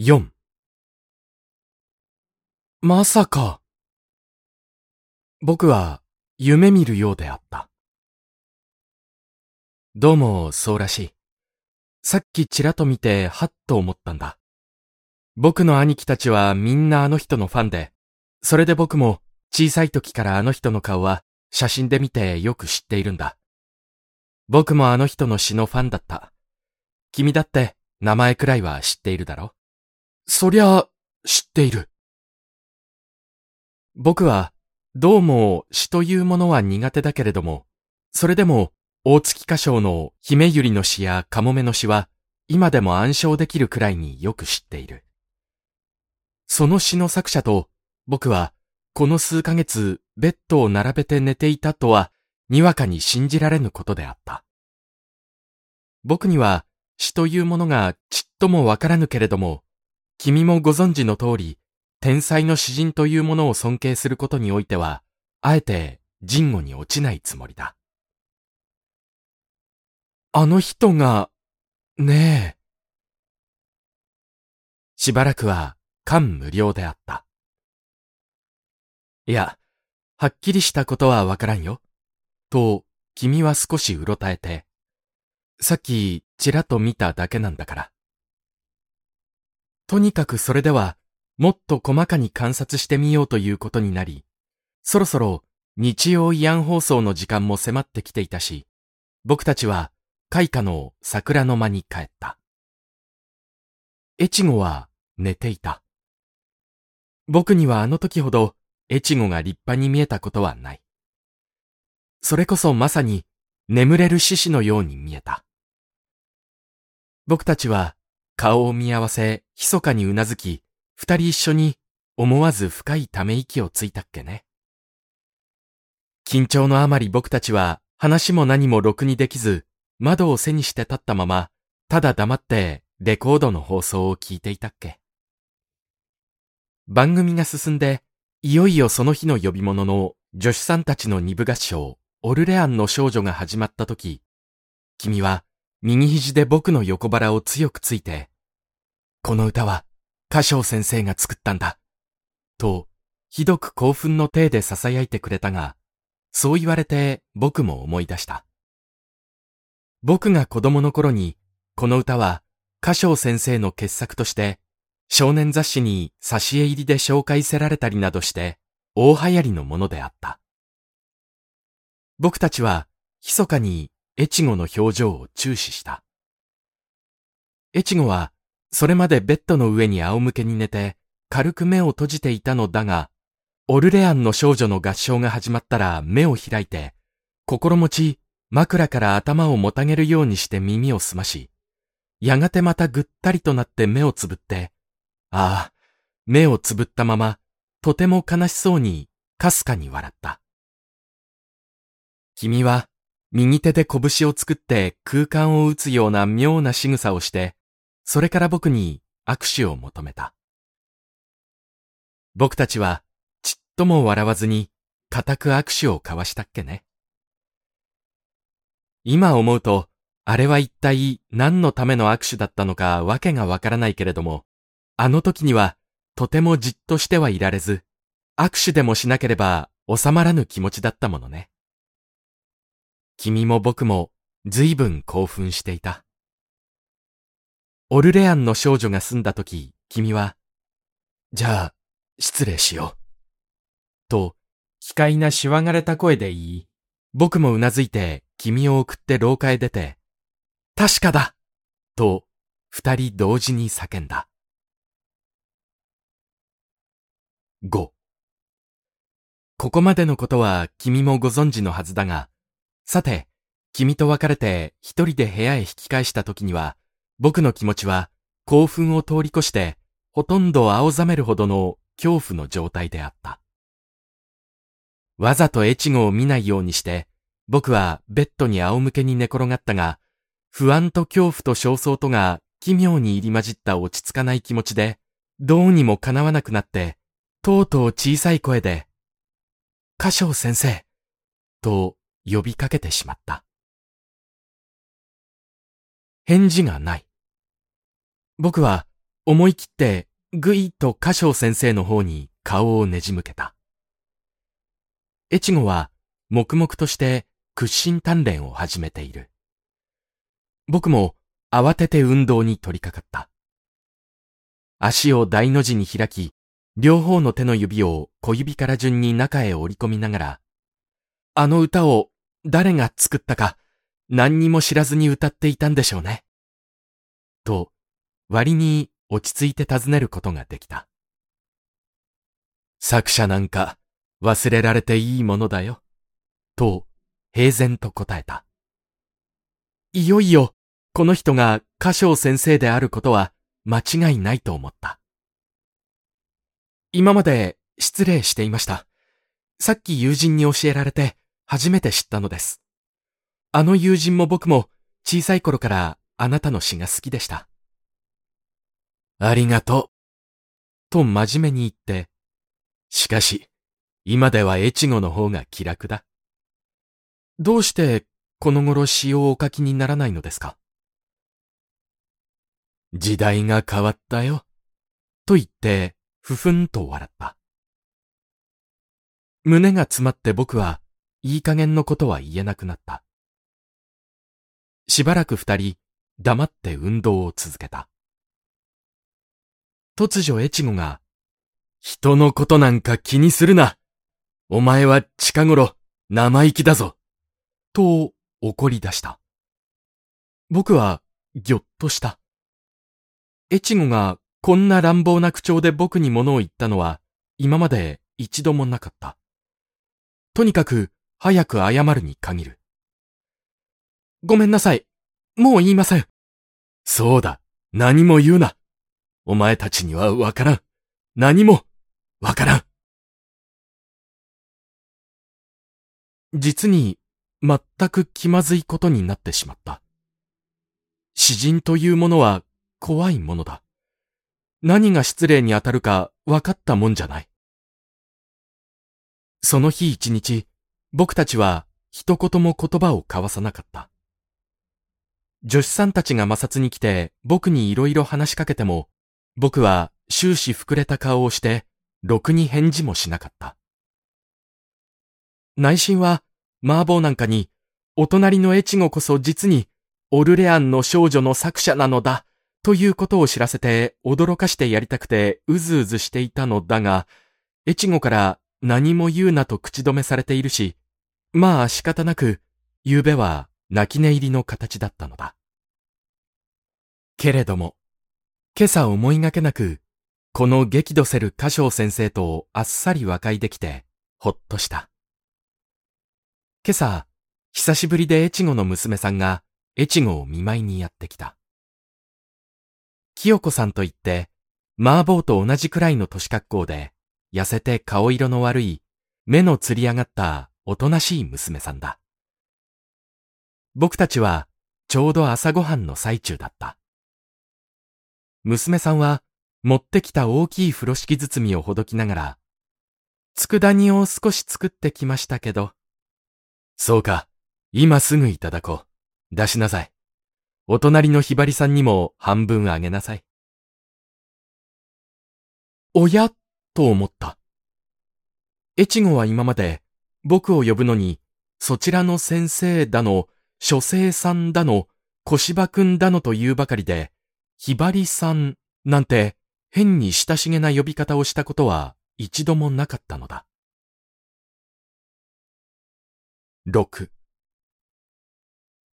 4まさか。僕は夢見るようであった。どうもそうらしい。さっきちらと見てはっと思ったんだ。僕の兄貴たちはみんなあの人のファンで、それで僕も小さい時からあの人の顔は写真で見てよく知っているんだ。僕もあの人の詩のファンだった。君だって名前くらいは知っているだろそりゃ、知っている。僕は、どうも詩というものは苦手だけれども、それでも、大月歌唱の姫百合の詩やカモメの詩は、今でも暗唱できるくらいによく知っている。その詩の作者と、僕は、この数ヶ月、ベッドを並べて寝ていたとは、にわかに信じられぬことであった。僕には、詩というものがちっともわからぬけれども、君もご存知の通り、天才の詩人というものを尊敬することにおいては、あえて人語に落ちないつもりだ。あの人が、ねえ。しばらくは感無量であった。いや、はっきりしたことはわからんよ。と、君は少しうろたえて、さっきちらっと見ただけなんだから。とにかくそれでは、もっと細かに観察してみようということになり、そろそろ日曜慰安放送の時間も迫ってきていたし、僕たちは開花の桜の間に帰った。越後は寝ていた。僕にはあの時ほど越後が立派に見えたことはない。それこそまさに眠れる獅子のように見えた。僕たちは顔を見合わせ、密かにうなずき、二人一緒に思わず深いため息をついたっけね。緊張のあまり僕たちは話も何もろくにできず、窓を背にして立ったまま、ただ黙ってレコードの放送を聞いていたっけ。番組が進んで、いよいよその日の呼び物の女子さんたちの二部合唱、オルレアンの少女が始まった時、君は右肘で僕の横腹を強くついて、この歌は歌唱先生が作ったんだ。と、ひどく興奮の体で囁いてくれたが、そう言われて僕も思い出した。僕が子供の頃に、この歌は歌唱先生の傑作として、少年雑誌に挿絵入りで紹介せられたりなどして、大流行りのものであった。僕たちは、密かに越後の表情を注視した。越後は、それまでベッドの上に仰向けに寝て、軽く目を閉じていたのだが、オルレアンの少女の合唱が始まったら目を開いて、心持ち枕から頭をもたげるようにして耳を澄まし、やがてまたぐったりとなって目をつぶって、ああ、目をつぶったまま、とても悲しそうに、かすかに笑った。君は、右手で拳を作って空間を打つような妙な仕草をして、それから僕に握手を求めた。僕たちは、ちっとも笑わずに、固く握手を交わしたっけね。今思うと、あれは一体何のための握手だったのかわけがわからないけれども、あの時には、とてもじっとしてはいられず、握手でもしなければ収まらぬ気持ちだったものね。君も僕も随分興奮していた。オルレアンの少女が住んだ時、君は、じゃあ、失礼しよう。と、奇怪なしわがれた声で言い、僕もうなずいて君を送って廊下へ出て、確かだと、二人同時に叫んだ。5ここまでのことは君もご存知のはずだが、さて、君と別れて一人で部屋へ引き返した時には、僕の気持ちは興奮を通り越して、ほとんど青ざめるほどの恐怖の状態であった。わざと越後を見ないようにして、僕はベッドに仰向けに寝転がったが、不安と恐怖と焦燥とが奇妙に入り混じった落ち着かない気持ちで、どうにも叶わなくなって、とうとう小さい声で、歌唱先生、と呼びかけてしまった。返事がない。僕は思い切ってぐいっと歌唱先生の方に顔をねじ向けた。越後は黙々として屈伸鍛錬を始めている。僕も慌てて運動に取り掛かった。足を大の字に開き、両方の手の指を小指から順に中へ折り込みながら、あの歌を誰が作ったか何にも知らずに歌っていたんでしょうね。と、割に落ち着いて尋ねることができた。作者なんか忘れられていいものだよ。と、平然と答えた。いよいよ、この人が歌唱先生であることは間違いないと思った。今まで失礼していました。さっき友人に教えられて初めて知ったのです。あの友人も僕も小さい頃からあなたの詩が好きでした。ありがとう。と真面目に言って、しかし、今では越後の方が気楽だ。どうしてこの頃詩をお書きにならないのですか？時代が変わったよ。と言って、ふふんと笑った。胸が詰まって僕はいい加減のことは言えなくなった。しばらく二人黙って運動を続けた。突如越後が、人のことなんか気にするな。お前は近頃生意気だぞ。と怒り出した。僕はぎょっとした。越後がこんな乱暴な口調で僕に物を言ったのは今まで一度もなかった。とにかく早く謝るに限る。ごめんなさい。もう言いません。そうだ。何も言うな。お前たちにはわからん。何もわからん。実に全く気まずいことになってしまった。詩人というものは怖いものだ。何が失礼に当たるか分かったもんじゃない。その日一日、僕たちは一言も言葉を交わさなかった。女子さんたちが摩擦に来て僕に色々話しかけても、僕は終始膨れた顔をして、ろくに返事もしなかった。内心は、麻婆なんかに、お隣の越後こそ実に、オルレアンの少女の作者なのだ、ということを知らせて驚かしてやりたくてうずうずしていたのだが、越後から何も言うなと口止めされているし、まあ仕方なく、夕べは泣き寝入りの形だったのだ。けれども、今朝思いがけなく、この激怒せる歌唱先生とあっさり和解できて、ほっとした。今朝、久しぶりで越後の娘さんが越後を見舞いにやってきた。清子さんといって、麻婆と同じくらいの年格好で、痩せて顔色の悪い、目のつり上がったおとなしい娘さんだ。僕たちは、ちょうど朝ごはんの最中だった。娘さんは、持ってきた大きい風呂敷包みをほどきながら、佃煮を少し作ってきましたけど。そうか、今すぐいただこう。出しなさい。お隣のひばりさんにも半分あげなさい。おやと思った。越後は今まで僕を呼ぶのに、そちらの先生だの、書生さんだの、小芝くんだのというばかりで、ひばりさんなんて変に親しげな呼び方をしたことは一度もなかったのだ。6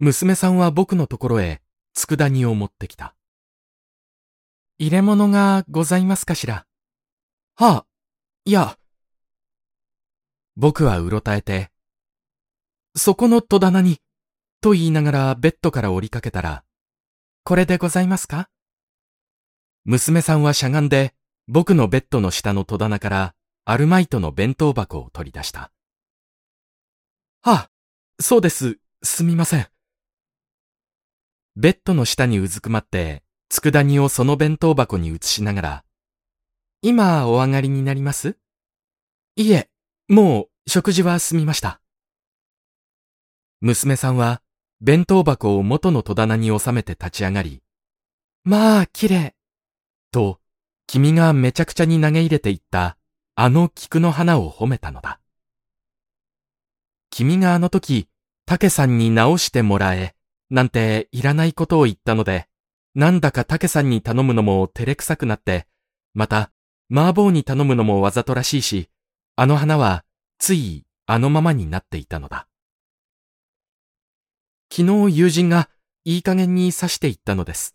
娘さんは僕のところへ佃煮を持ってきた。入れ物がございますかしら？はあ、いや。僕はうろたえて、そこの戸棚に、と言いながらベッドから降りかけたら、これでございますか？娘さんはしゃがんで、僕のベッドの下の戸棚からアルマイトの弁当箱を取り出した。あ、そうです、すみません。ベッドの下にうずくまって、佃煮をその弁当箱に移しながら、今お上がりになります？いえ、もう食事は済みました。娘さんは弁当箱を元の戸棚に収めて立ち上がり、まあ、綺麗。と、君がめちゃくちゃに投げ入れていったあの菊の花を褒めたのだ。君があの時、竹さんに直してもらえ、なんていらないことを言ったので、なんだか竹さんに頼むのも照れくさくなって、また、麻婆に頼むのもわざとらしいし、あの花は、つい、あのままになっていたのだ。昨日友人が、いい加減に刺していったのです。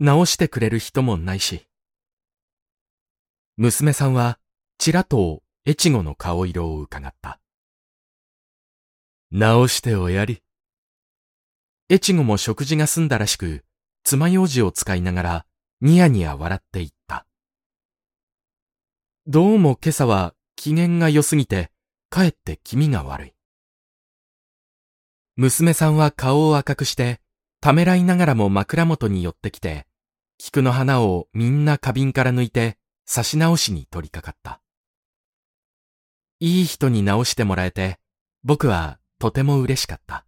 直してくれる人もないし。娘さんは、ちらと越後の顔色を伺った。直しておやり。越後も食事が済んだらしく、爪楊枝を使いながら、ニヤニヤ笑っていった。どうも今朝は機嫌が良すぎて、かえって気味が悪い。娘さんは顔を赤くして、ためらいながらも枕元に寄ってきて、菊の花をみんな花瓶から抜いて、差し直しに取り掛かった。いい人に直してもらえて、僕はとても嬉しかった。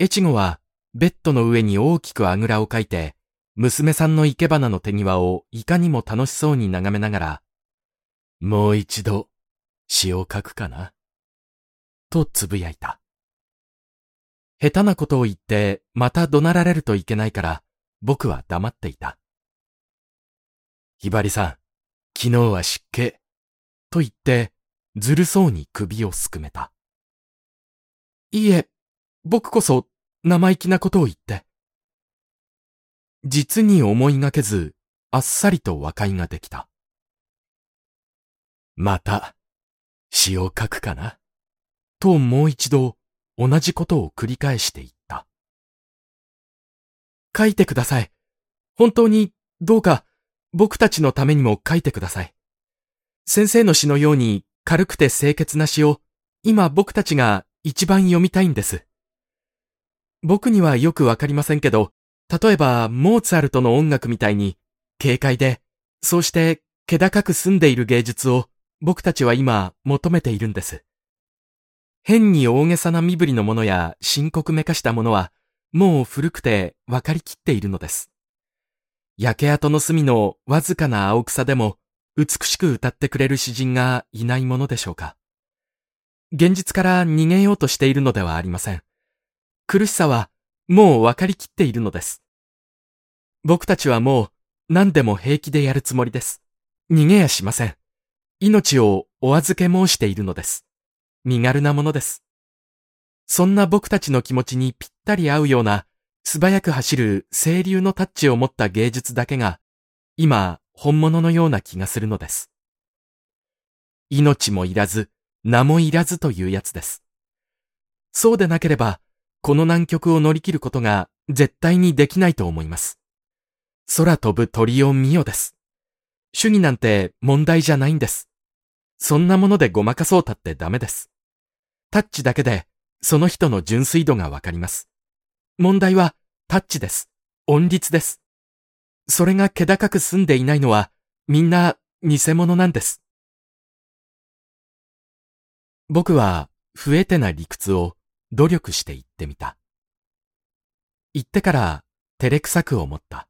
越後はベッドの上に大きくあぐらをかいて、娘さんの生け花の手際をいかにも楽しそうに眺めながら、もう一度詩を書くかな？とつぶやいた。下手なことを言ってまた怒鳴られるといけないから僕は黙っていた。ひばりさん、昨日は湿気。と言ってずるそうに首をすくめた。いいえ、僕こそ生意気なことを言って。実に思いがけず、あっさりと和解ができた。また、詩を書くかな？ともう一度同じことを繰り返していった。書いてください。本当にどうか僕たちのためにも書いてください。先生の詩のように軽くて清潔な詩を今僕たちが一番読みたいんです。僕にはよくわかりませんけど、例えばモーツァルトの音楽みたいに軽快で、そうして気高く澄んでいる芸術を僕たちは今求めているんです。変に大げさな身振りのものや深刻めかしたものはもう古くて分かりきっているのです。焼け跡の隅のわずかな青草でも美しく歌ってくれる詩人がいないものでしょうか。現実から逃げようとしているのではありません。苦しさはもう分かりきっているのです。僕たちはもう何でも平気でやるつもりです。逃げやしません。命をお預け申しているのです。身軽なものです。そんな僕たちの気持ちにぴったり合うような素早く走る清流のタッチを持った芸術だけが今本物のような気がするのです。命もいらず、名もいらずというやつです。そうでなければ、この難局を乗り切ることが絶対にできないと思います。空飛ぶ鳥を見よです。主義なんて問題じゃないんです。そんなものでごまかそうたってダメです。タッチだけで、その人の純粋度がわかります。問題は、タッチです。音律です。それが気高く済んでいないのは、みんな偽物なんです。僕は、不得手な理屈を努力して言ってみた。言ってから、照れくさく思った。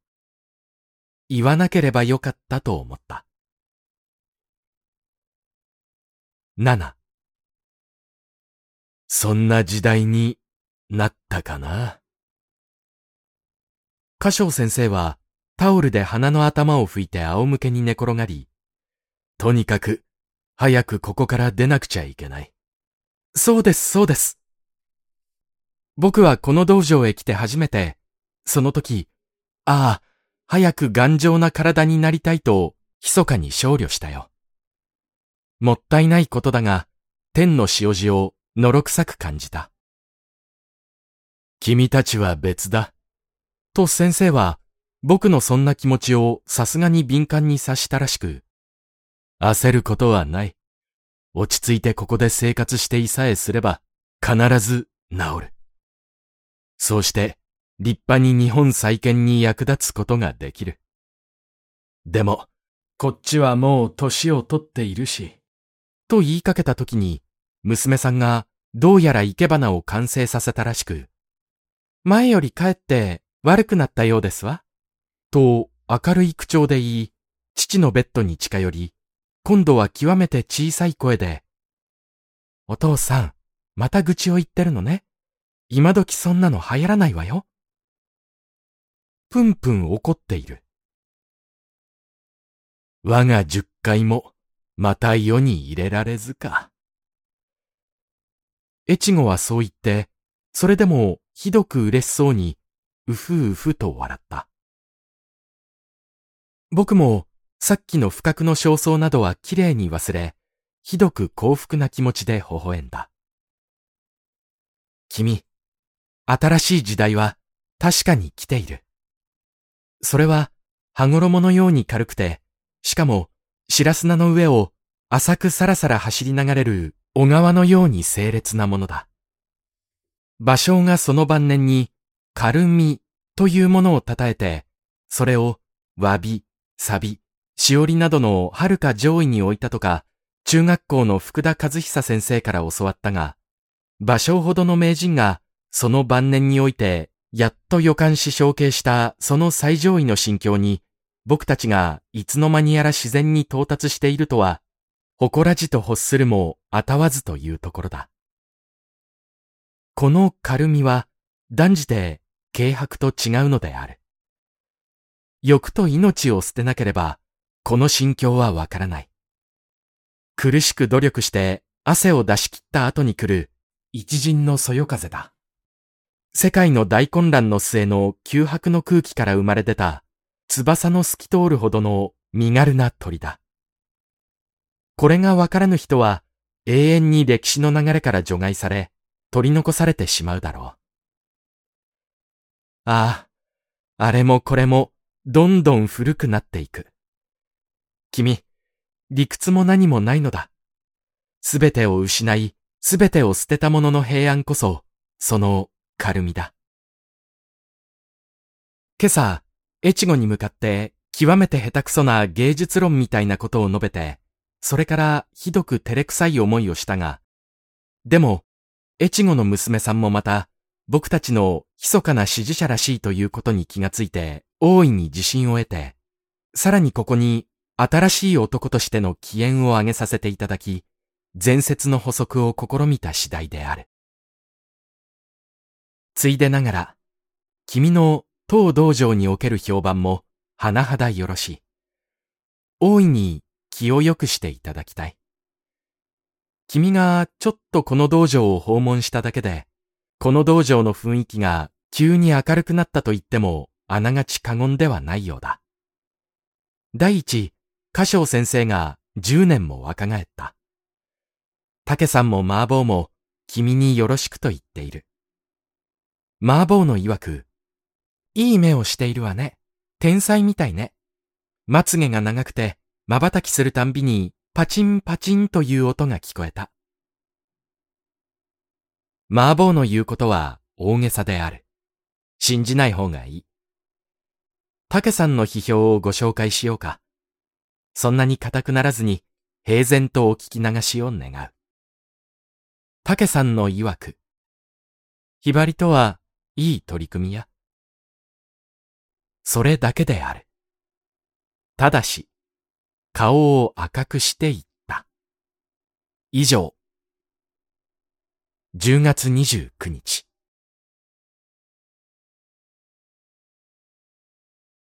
言わなければよかったと思った。7そんな時代になったかな？歌唱先生はタオルで鼻の頭を拭いて仰向けに寝転がり、とにかく早くここから出なくちゃいけない。そうです、そうです。僕はこの道場へ来て初めて、その時、ああ、早く頑丈な体になりたいと、密かに少慮したよ。もったいないことだが、天の塩地をのろくさく感じた。君たちは別だ。と先生は、僕のそんな気持ちをさすがに敏感に察したらしく、焦ることはない。落ち着いてここで生活していさえすれば、必ず治る。そうして、立派に日本再建に役立つことができる。でも、こっちはもう年を取っているし、と言いかけた時に、娘さんがどうやら生け花を完成させたらしく、前よりかえって悪くなったようですわ。と明るい口調で言い、父のベッドに近寄り、今度は極めて小さい声で、お父さん、また愚痴を言ってるのね。今時そんなの流行らないわよ。ぷんぷん怒っている。我が十回も、また世に入れられずか。越後はそう言って、それでもひどく嬉しそうに、うふうふと笑った。僕も、さっきの不覚の焦燥などはきれいに忘れ、ひどく幸福な気持ちで微笑んだ。君、新しい時代は確かに来ている。それは、羽衣のように軽くて、しかも、白砂の上を浅くさらさら走り流れる小川のように清烈なものだ。芭蕉がその晩年に、軽みというものを称えて、それを、詫び、サビ、しおりなどの遥か上位に置いたとか、中学校の福田和久先生から教わったが、芭蕉ほどの名人が、その晩年において、やっと予感し承継したその最上位の心境に、僕たちがいつの間にやら自然に到達しているとは、誇らじと欲するもあたわずというところだ。この軽みは、断じて軽薄と違うのである。欲と命を捨てなければ、この心境はわからない。苦しく努力して汗を出し切った後に来る一陣のそよ風だ。世界の大混乱の末の窮迫の空気から生まれ出た翼の透き通るほどの身軽な鳥だ。これがわからぬ人は永遠に歴史の流れから除外され取り残されてしまうだろう。ああ、あれもこれもどんどん古くなっていく。君、理屈も何もないのだ。すべてを失い、すべてを捨てた者の平安こそ、その軽みだ。今朝、越後に向かって極めて下手くそな芸術論みたいなことを述べて、それからひどく照れくさい思いをしたが、でも、越後の娘さんもまた、僕たちの密かな支持者らしいということに気がついて、大いに自信を得て、さらにここに新しい男としての起源を挙げさせていただき、前説の補足を試みた次第である。ついでながら、君の当道場における評判も甚だよろしい。大いに気を良くしていただきたい。君がちょっとこの道場を訪問しただけで、この道場の雰囲気が急に明るくなったと言ってもあながち過言ではないようだ。第一、歌唱先生が10年も若返った。竹さんも麻婆も君によろしくと言っている。麻婆の曰く、いい目をしているわね。天才みたいね。まつげが長くて、瞬きするたんびにパチンパチンという音が聞こえた。麻婆の言うことは大げさである。信じない方がいい。竹さんの批評をご紹介しようか。そんなに固くならずに平然とお聞き流しを願う。竹さんの曰く、ひばりとはいい取り組みや。それだけである。ただし、顔を赤くしていった。以上。10月29日。